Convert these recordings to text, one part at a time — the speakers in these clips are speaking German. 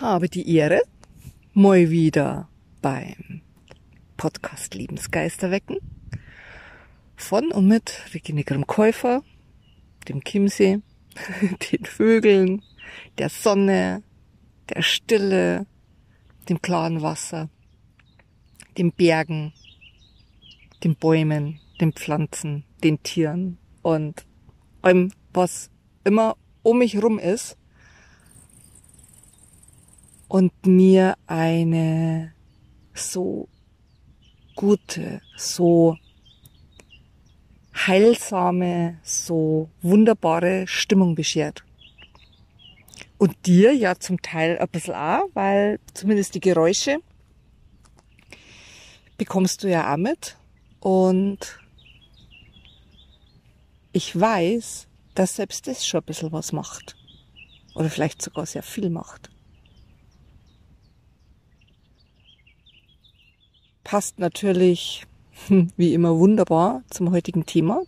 habe die Ehre, mal wieder beim Podcast Lebensgeister wecken. Von und mit Regine Grimm-Käufer, dem Chiemsee, den Vögeln, der Sonne, der Stille, dem klaren Wasser, den Bergen, den Bäumen, den Pflanzen, den Tieren und allem, was immer um mich rum ist und mir eine so gute, so heilsame, so wunderbare Stimmung beschert. Und dir ja zum Teil ein bisschen auch, weil zumindest die Geräusche bekommst du ja auch mit. Und ich weiß, dass selbst das schon ein bisschen was macht. Oder vielleicht sogar sehr viel macht. Passt natürlich wie immer wunderbar zum heutigen Thema,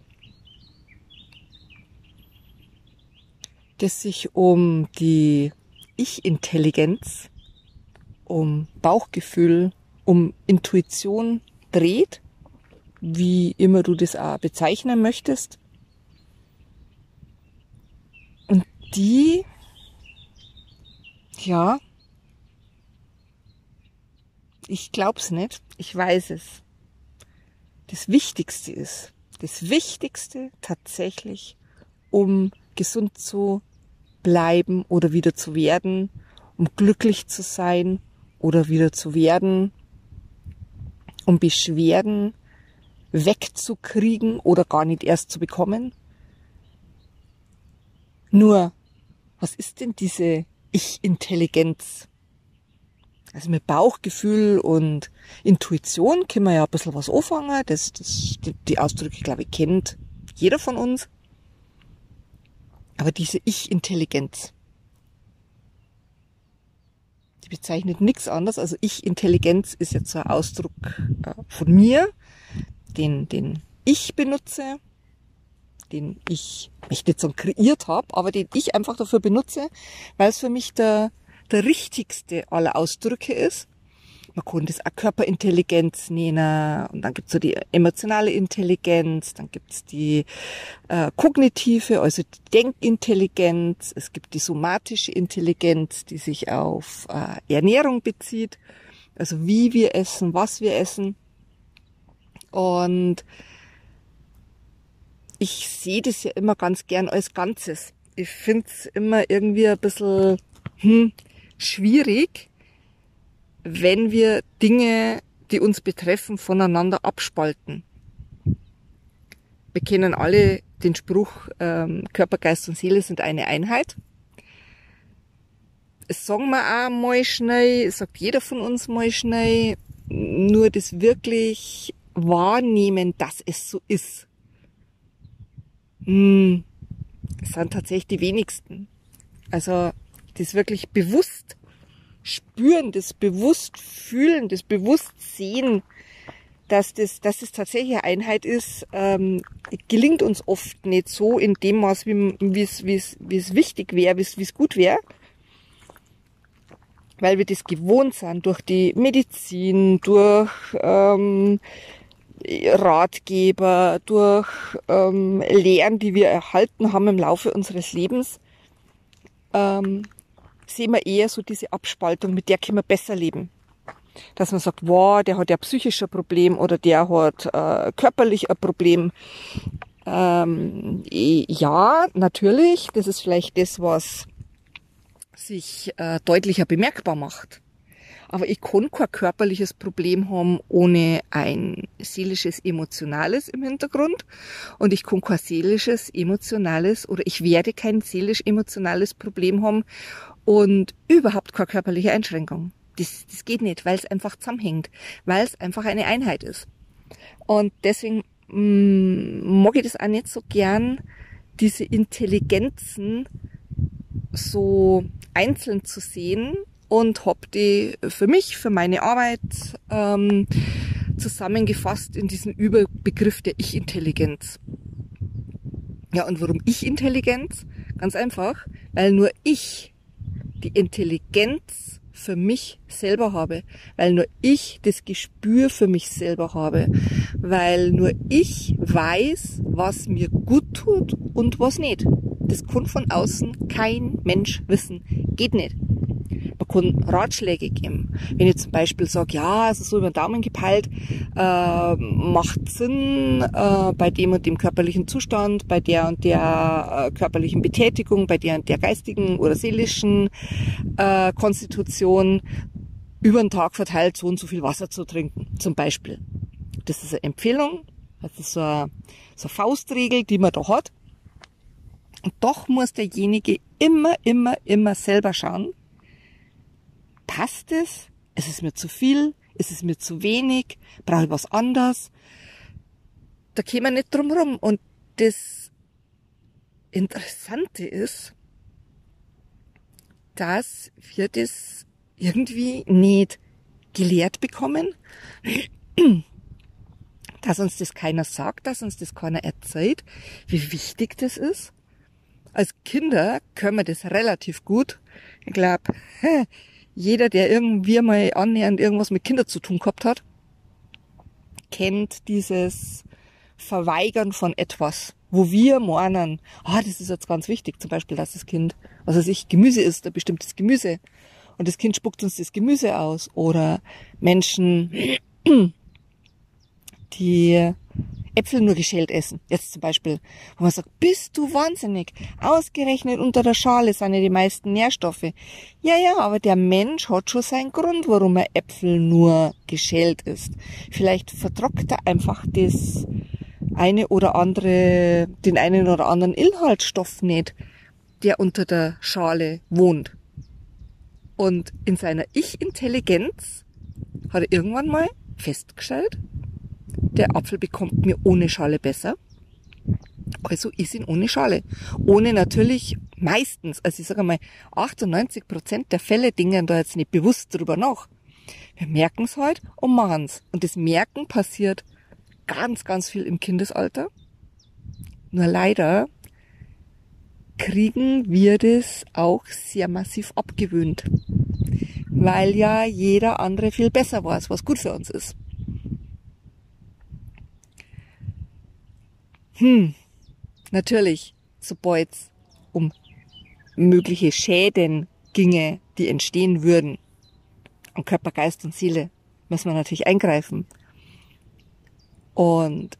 das sich um die Ich-Intelligenz, um Bauchgefühl, um Intuition dreht, wie immer du das auch bezeichnen möchtest. Und die, ja, ich glaub's nicht, ich weiß es. Das Wichtigste ist, das Wichtigste tatsächlich, um gesund zu bleiben oder wieder zu werden, um glücklich zu sein oder wieder zu werden, um Beschwerden wegzukriegen oder gar nicht erst zu bekommen. Nur, was ist denn diese Ich-Intelligenz? Also mit Bauchgefühl und Intuition können wir ja ein bisschen was anfangen. Das, das, die, die Ausdrücke, glaube ich, kennt jeder von uns. Aber diese Ich-Intelligenz, die bezeichnet nichts anderes. Also Ich-Intelligenz ist jetzt so ein Ausdruck äh, von mir, den, den ich benutze, den ich, ich nicht so kreiert habe, aber den ich einfach dafür benutze, weil es für mich der, der richtigste aller Ausdrücke ist. Man kann das auch Körperintelligenz nennen und dann gibt's so die emotionale Intelligenz, dann gibt's die äh, kognitive, also die Denkintelligenz, es gibt die somatische Intelligenz, die sich auf äh, Ernährung bezieht, also wie wir essen, was wir essen. Und ich sehe das ja immer ganz gern als Ganzes. Ich find's immer irgendwie ein bisschen hm, schwierig, wenn wir Dinge, die uns betreffen, voneinander abspalten. Wir kennen alle den Spruch, ähm, Körper, Geist und Seele sind eine Einheit. Das sagen wir auch mal schnell, sagt jeder von uns mal schnell, nur das wirklich wahrnehmen, dass es so ist. Hm, sind tatsächlich die wenigsten. Also das wirklich bewusst spüren, das bewusst fühlen, das bewusst sehen, dass das, dass das tatsächlich eine Einheit ist, ähm, gelingt uns oft nicht so in dem Maß, wie es, wichtig wäre, wie es, wie es gut wäre. Weil wir das gewohnt sind durch die Medizin, durch ähm, Ratgeber, durch ähm, Lehren, die wir erhalten haben im Laufe unseres Lebens. Ähm, sehen wir eher so diese Abspaltung, mit der können wir besser leben. Dass man sagt, wow, der hat ja psychisch ein Problem oder der hat äh, körperlich ein Problem. Ähm, ja, natürlich, das ist vielleicht das, was sich äh, deutlicher bemerkbar macht. Aber ich kann kein körperliches Problem haben ohne ein seelisches, emotionales im Hintergrund. Und ich kann kein seelisches, emotionales oder ich werde kein seelisch-emotionales Problem haben und überhaupt keine körperliche Einschränkung. Das, das geht nicht, weil es einfach zusammenhängt, weil es einfach eine Einheit ist. Und deswegen mm, mag ich das auch nicht so gern, diese Intelligenzen so einzeln zu sehen und hab die für mich, für meine Arbeit ähm, zusammengefasst in diesen Überbegriff der Ich-Intelligenz. Ja, und warum Ich-Intelligenz? Ganz einfach, weil nur ich die Intelligenz für mich selber habe, weil nur ich das Gespür für mich selber habe, weil nur ich weiß, was mir gut tut und was nicht. Das kann von außen kein Mensch wissen. Geht nicht. Kann Ratschläge geben. Wenn ich zum Beispiel sage, ja, also so über den Daumen gepeilt, äh, macht Sinn äh, bei dem und dem körperlichen Zustand, bei der und der äh, körperlichen Betätigung, bei der und der geistigen oder seelischen äh, Konstitution über den Tag verteilt so und so viel Wasser zu trinken, zum Beispiel. Das ist eine Empfehlung, das ist so eine, so eine Faustregel, die man da hat. Und doch muss derjenige immer, immer, immer selber schauen, passt es? Ist es mir zu viel? Ist es mir zu wenig? Brauche ich was anderes? Da käme man nicht drum rum. Und das Interessante ist, dass wir das irgendwie nicht gelehrt bekommen, dass uns das keiner sagt, dass uns das keiner erzählt, wie wichtig das ist. Als Kinder können wir das relativ gut. Ich glaube, jeder, der irgendwie mal annähernd irgendwas mit Kindern zu tun gehabt hat, kennt dieses Verweigern von etwas, wo wir meinen, ah, das ist jetzt ganz wichtig, zum Beispiel, dass das Kind, was weiß ich, Gemüse isst, ein bestimmtes Gemüse. Und das Kind spuckt uns das Gemüse aus. Oder Menschen, die Äpfel nur geschält essen. Jetzt zum Beispiel, wo man sagt, bist du wahnsinnig? Ausgerechnet unter der Schale sind ja die meisten Nährstoffe. Ja, ja, aber der Mensch hat schon seinen Grund, warum er Äpfel nur geschält isst. Vielleicht vertrockt er einfach das eine oder andere, den einen oder anderen Inhaltsstoff nicht, der unter der Schale wohnt. Und in seiner Ich-Intelligenz hat er irgendwann mal festgestellt, der Apfel bekommt mir ohne Schale besser. Also ist ihn ohne Schale. Ohne natürlich meistens, also ich sage mal, 98 Prozent der Fälle dingen da jetzt nicht bewusst drüber nach. Wir merken es halt und machen es. Und das Merken passiert ganz, ganz viel im Kindesalter. Nur leider kriegen wir das auch sehr massiv abgewöhnt. Weil ja jeder andere viel besser weiß, was gut für uns ist. Hm, natürlich, sobald es um mögliche Schäden ginge, die entstehen würden, an Körper, Geist und Seele, müssen wir natürlich eingreifen. Und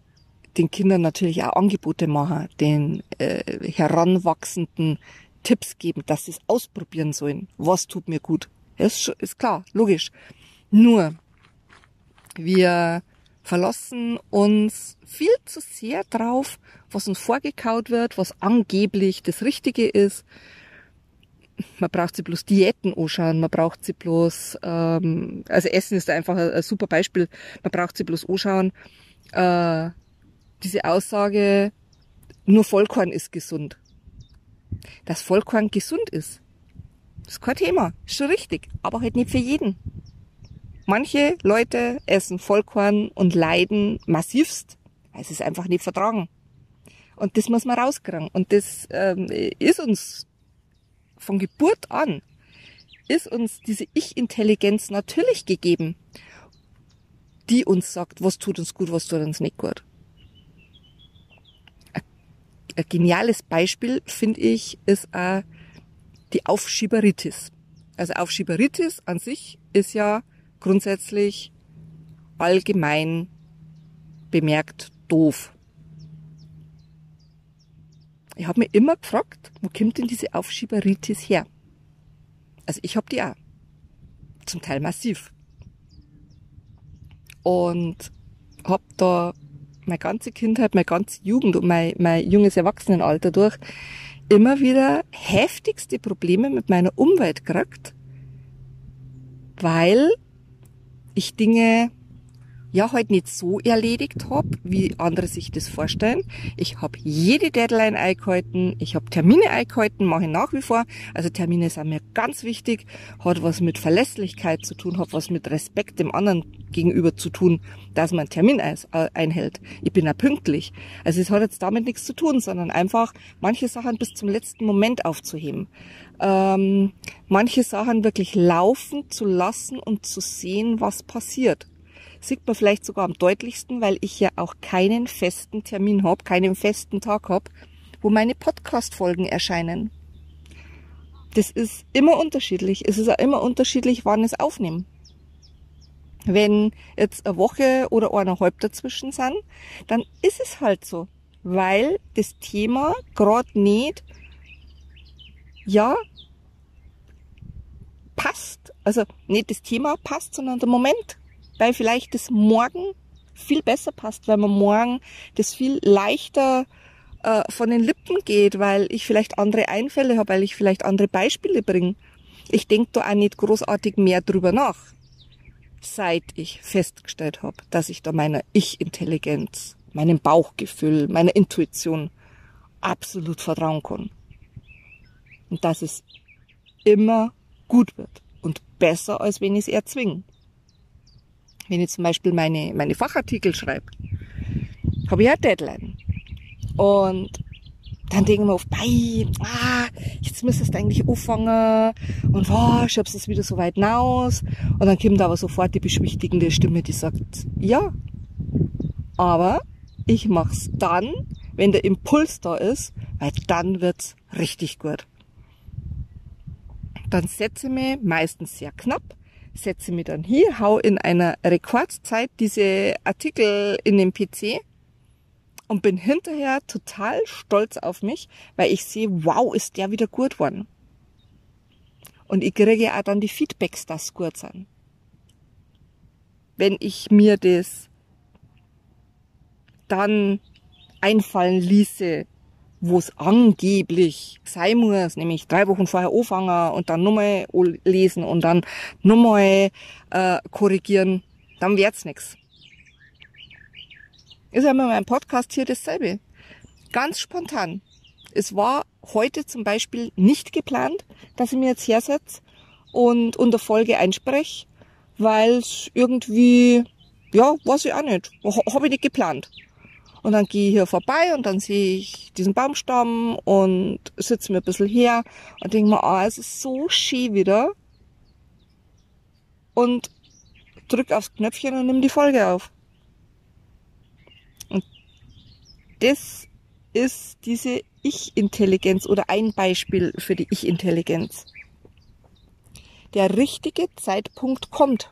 den Kindern natürlich auch Angebote machen, den äh, Heranwachsenden Tipps geben, dass sie es ausprobieren sollen. Was tut mir gut? Ist, ist klar, logisch. Nur, wir verlassen uns viel zu sehr drauf, was uns vorgekaut wird, was angeblich das Richtige ist. Man braucht sie bloß Diäten anschauen, man braucht sie bloß, ähm, also Essen ist einfach ein, ein super Beispiel, man braucht sie bloß anschauen. Äh, diese Aussage, nur Vollkorn ist gesund. Dass Vollkorn gesund ist, ist kein Thema, ist schon richtig, aber halt nicht für jeden. Manche Leute essen Vollkorn und leiden massivst, weil sie es einfach nicht vertragen. Und das muss man rauskriegen. Und das ähm, ist uns von Geburt an, ist uns diese Ich-Intelligenz natürlich gegeben, die uns sagt, was tut uns gut, was tut uns nicht gut. Ein geniales Beispiel, finde ich, ist auch die Aufschieberitis. Also Aufschieberitis an sich ist ja grundsätzlich allgemein bemerkt doof. Ich habe mir immer gefragt, wo kommt denn diese Aufschieberitis her? Also ich habe die auch. Zum Teil massiv. Und habe da meine ganze Kindheit, meine ganze Jugend und mein, mein junges Erwachsenenalter durch immer wieder heftigste Probleme mit meiner Umwelt gekriegt, weil ich Dinge ja halt nicht so erledigt habe, wie andere sich das vorstellen. Ich habe jede Deadline eingehalten, ich habe Termine eingehalten, mache ich nach wie vor. Also Termine sind mir ganz wichtig, hat was mit Verlässlichkeit zu tun, hat was mit Respekt dem anderen gegenüber zu tun, dass man einen Termin äh, einhält. Ich bin ja pünktlich. Also es hat jetzt damit nichts zu tun, sondern einfach manche Sachen bis zum letzten Moment aufzuheben. Ähm, manche Sachen wirklich laufen zu lassen und zu sehen, was passiert sieht man vielleicht sogar am deutlichsten, weil ich ja auch keinen festen Termin habe, keinen festen Tag habe, wo meine Podcast-Folgen erscheinen. Das ist immer unterschiedlich. Es ist auch immer unterschiedlich, wann es aufnehmen. Wenn jetzt eine Woche oder eineinhalb dazwischen sind, dann ist es halt so, weil das Thema gerade nicht, ja, passt. Also nicht das Thema passt, sondern der Moment weil vielleicht das morgen viel besser passt, weil man morgen das viel leichter äh, von den Lippen geht, weil ich vielleicht andere Einfälle habe, weil ich vielleicht andere Beispiele bringe. Ich denke da auch nicht großartig mehr drüber nach, seit ich festgestellt habe, dass ich da meiner Ich-Intelligenz, meinem Bauchgefühl, meiner Intuition absolut vertrauen kann. Und dass es immer gut wird und besser, als wenn ich es erzwinge wenn ich zum Beispiel meine, meine Fachartikel schreibe, habe ich eine Deadline. Und dann denken wir oft, bei, ah, jetzt müsstest du eigentlich anfangen und oh, schreibst es wieder so weit hinaus. Und dann kommt aber sofort die beschwichtigende Stimme, die sagt, ja, aber ich mach's dann, wenn der Impuls da ist, weil dann wird's richtig gut. Dann setze ich mich meistens sehr knapp setze mich dann hier, hau in einer Rekordzeit diese Artikel in den PC und bin hinterher total stolz auf mich, weil ich sehe, wow, ist der wieder gut worden. Und ich kriege auch dann die Feedbacks, dass gut sind. Wenn ich mir das dann einfallen ließe, wo es angeblich sein muss, nämlich drei Wochen vorher anfangen und dann nochmal lesen und dann nochmal äh, korrigieren, dann wird's nix. Ist ja immer mein Podcast hier dasselbe. Ganz spontan. Es war heute zum Beispiel nicht geplant, dass ich mir jetzt hersetze und unter Folge einspreche, weil es irgendwie, ja, weiß ich auch nicht, habe ich nicht geplant. Und dann gehe ich hier vorbei und dann sehe ich diesen Baumstamm und sitze mir ein bisschen her und denke mir, ah, es ist so schön wieder. Und drück aufs Knöpfchen und nimm die Folge auf. Und das ist diese Ich-Intelligenz oder ein Beispiel für die Ich-Intelligenz. Der richtige Zeitpunkt kommt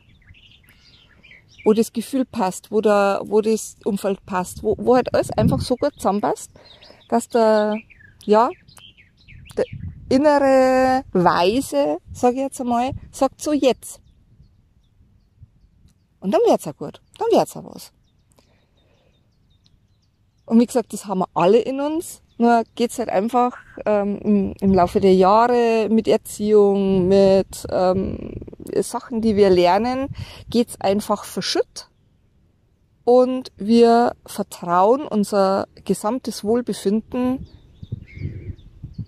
wo das Gefühl passt, wo, der, wo das Umfeld passt, wo, wo halt alles einfach so gut zusammenpasst, dass der, ja, der innere Weise, sage ich jetzt einmal, sagt so jetzt. Und dann wird's auch gut. Dann wird's auch was. Und wie gesagt, das haben wir alle in uns. Nur geht's halt einfach ähm, im, im Laufe der Jahre mit Erziehung, mit ähm, Sachen, die wir lernen, geht's einfach verschütt. Und wir vertrauen unser gesamtes Wohlbefinden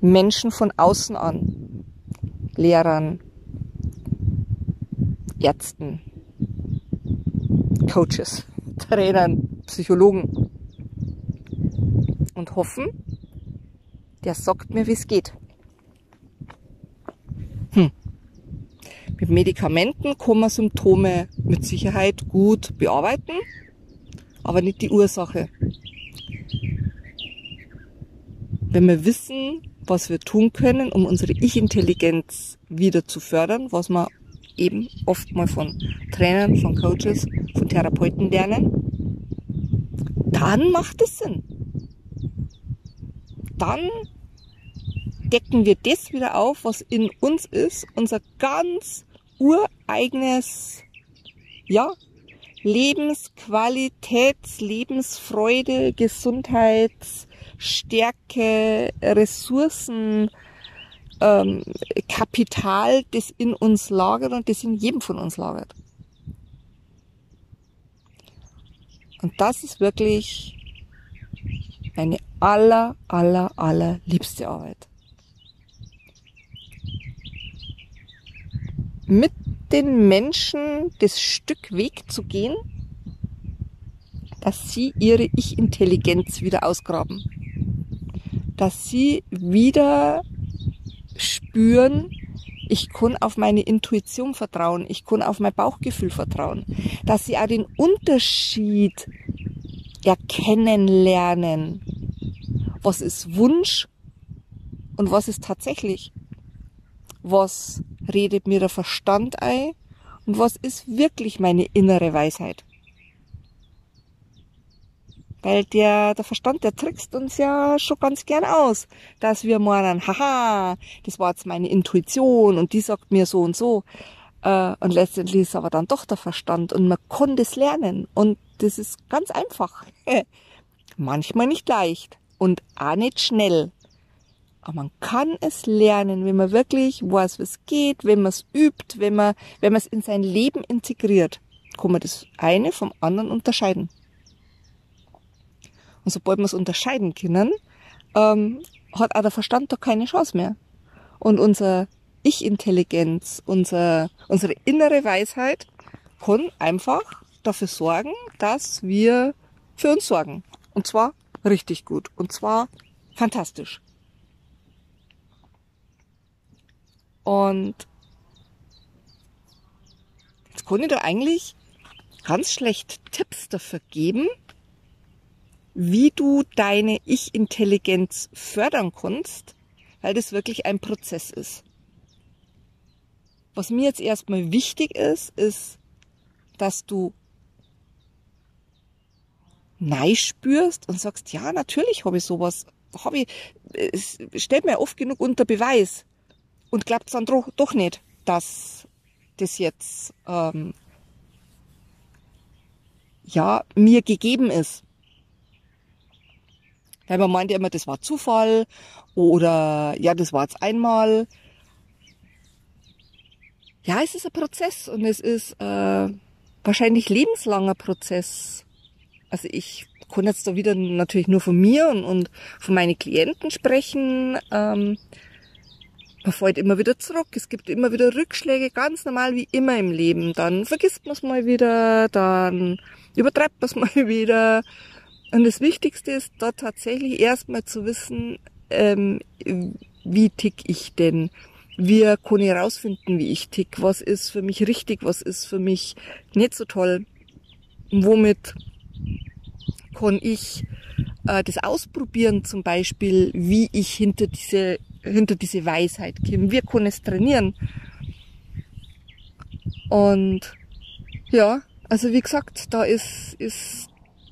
Menschen von außen an. Lehrern, Ärzten, Coaches, Trainern, Psychologen. Und hoffen, der sagt mir, wie es geht. Mit Medikamenten kann man Symptome mit Sicherheit gut bearbeiten, aber nicht die Ursache. Wenn wir wissen, was wir tun können, um unsere Ich-Intelligenz wieder zu fördern, was wir eben oft mal von Trainern, von Coaches, von Therapeuten lernen, dann macht es Sinn dann decken wir das wieder auf, was in uns ist, unser ganz ureigenes, ja, Lebensqualitäts, Lebensfreude, Gesundheits, Stärke, Ressourcen, ähm, Kapital, das in uns lagert und das in jedem von uns lagert. Und das ist wirklich meine aller, aller, aller liebste Arbeit. Mit den Menschen das Stück Weg zu gehen, dass sie ihre Ich-Intelligenz wieder ausgraben. Dass sie wieder spüren, ich kann auf meine Intuition vertrauen, ich kann auf mein Bauchgefühl vertrauen, dass sie auch den Unterschied erkennen lernen, was ist Wunsch und was ist tatsächlich, was redet mir der Verstand ein und was ist wirklich meine innere Weisheit. Weil der, der Verstand, der trickst uns ja schon ganz gern aus, dass wir meinen, haha, das war jetzt meine Intuition und die sagt mir so und so. Äh, und letztendlich ist aber dann doch der Verstand und man kann das lernen. Und das ist ganz einfach. Manchmal nicht leicht und auch nicht schnell. Aber man kann es lernen, wenn man wirklich weiß, was geht, wenn man es übt, wenn man, wenn man es in sein Leben integriert, kann man das eine vom anderen unterscheiden. Und sobald wir es unterscheiden können, ähm, hat auch der Verstand doch keine Chance mehr. Und unser Ich-Intelligenz, unser, unsere innere Weisheit kann einfach dafür sorgen, dass wir für uns sorgen. Und zwar richtig gut. Und zwar fantastisch. Und jetzt kann ich da eigentlich ganz schlecht Tipps dafür geben, wie du deine Ich-Intelligenz fördern kannst, weil das wirklich ein Prozess ist. Was mir jetzt erstmal wichtig ist, ist, dass du Nein spürst und sagst, ja, natürlich habe ich sowas, habe ich, es stellt mir oft genug unter Beweis und glaubt dann doch, doch nicht, dass das jetzt ähm, ja mir gegeben ist. Weil man meint ja immer, das war Zufall oder ja, das war jetzt einmal. Ja, es ist ein Prozess und es ist äh, wahrscheinlich lebenslanger Prozess. Also ich kann jetzt da wieder natürlich nur von mir und, und von meinen Klienten sprechen. Ähm, man fällt immer wieder zurück. Es gibt immer wieder Rückschläge, ganz normal wie immer im Leben. Dann vergisst man es mal wieder, dann übertreibt man es mal wieder. Und das Wichtigste ist da tatsächlich erstmal zu wissen, ähm, wie tick ich denn? Wie kann ich herausfinden, wie ich tick? Was ist für mich richtig? Was ist für mich nicht so toll? Womit kann ich äh, das ausprobieren, zum Beispiel, wie ich hinter diese, hinter diese Weisheit komme? Wie kann es trainieren? Und ja, also wie gesagt, da ist, ist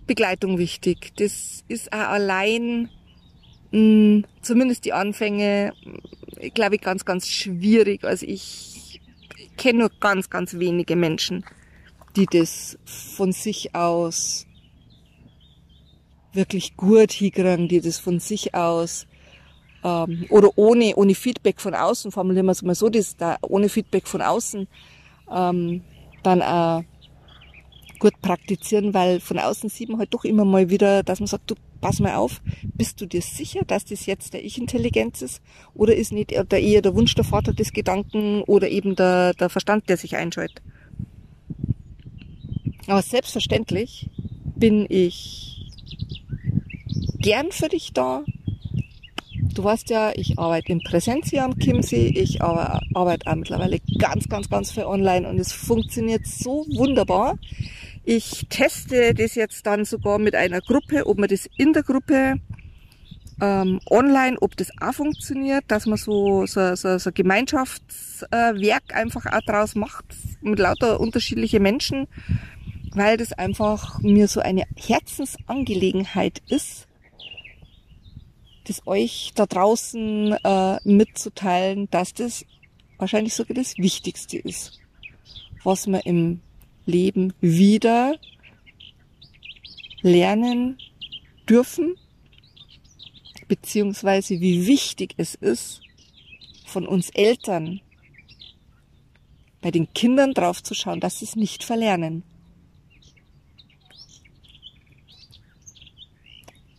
Begleitung wichtig. Das ist auch allein, mh, mm, zumindest die Anfänge, glaube ich, ganz, ganz schwierig. Also ich kenne nur ganz, ganz wenige Menschen, die das von sich aus wirklich gut hinkriegen, die das von sich aus ähm, oder ohne, ohne Feedback von außen, formulieren wir es mal so, das da ohne Feedback von außen ähm, dann auch gut praktizieren, weil von außen sieht man halt doch immer mal wieder, dass man sagt, du pass mal auf, bist du dir sicher, dass das jetzt der Ich-Intelligenz ist oder ist nicht der eher der Wunsch der Vater des Gedanken oder eben der, der Verstand, der sich einschaltet. Aber selbstverständlich bin ich gern für dich da. Du weißt ja, ich arbeite in Präsenz hier am Chiemsee. Ich arbeite auch mittlerweile ganz, ganz, ganz viel online und es funktioniert so wunderbar. Ich teste das jetzt dann sogar mit einer Gruppe, ob man das in der Gruppe ähm, online, ob das auch funktioniert, dass man so, so, so, so Gemeinschaftswerk einfach auch draus macht mit lauter unterschiedliche Menschen, weil das einfach mir so eine Herzensangelegenheit ist, das euch da draußen äh, mitzuteilen, dass das wahrscheinlich sogar das Wichtigste ist, was man im Leben wieder lernen dürfen, beziehungsweise wie wichtig es ist, von uns Eltern bei den Kindern drauf zu schauen, dass sie es nicht verlernen.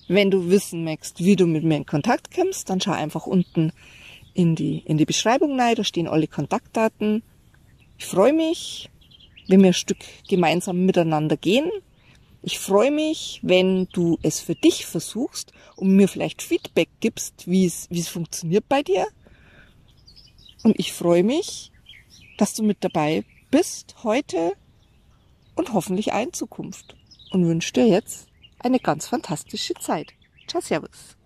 Wenn du wissen möchtest, wie du mit mir in Kontakt kommst, dann schau einfach unten in die, in die Beschreibung rein, da stehen alle Kontaktdaten. Ich freue mich, wenn wir ein Stück gemeinsam miteinander gehen. Ich freue mich, wenn du es für dich versuchst und mir vielleicht Feedback gibst, wie es, wie es funktioniert bei dir. Und ich freue mich, dass du mit dabei bist heute und hoffentlich in Zukunft. Und wünsche dir jetzt eine ganz fantastische Zeit. Ciao, Servus.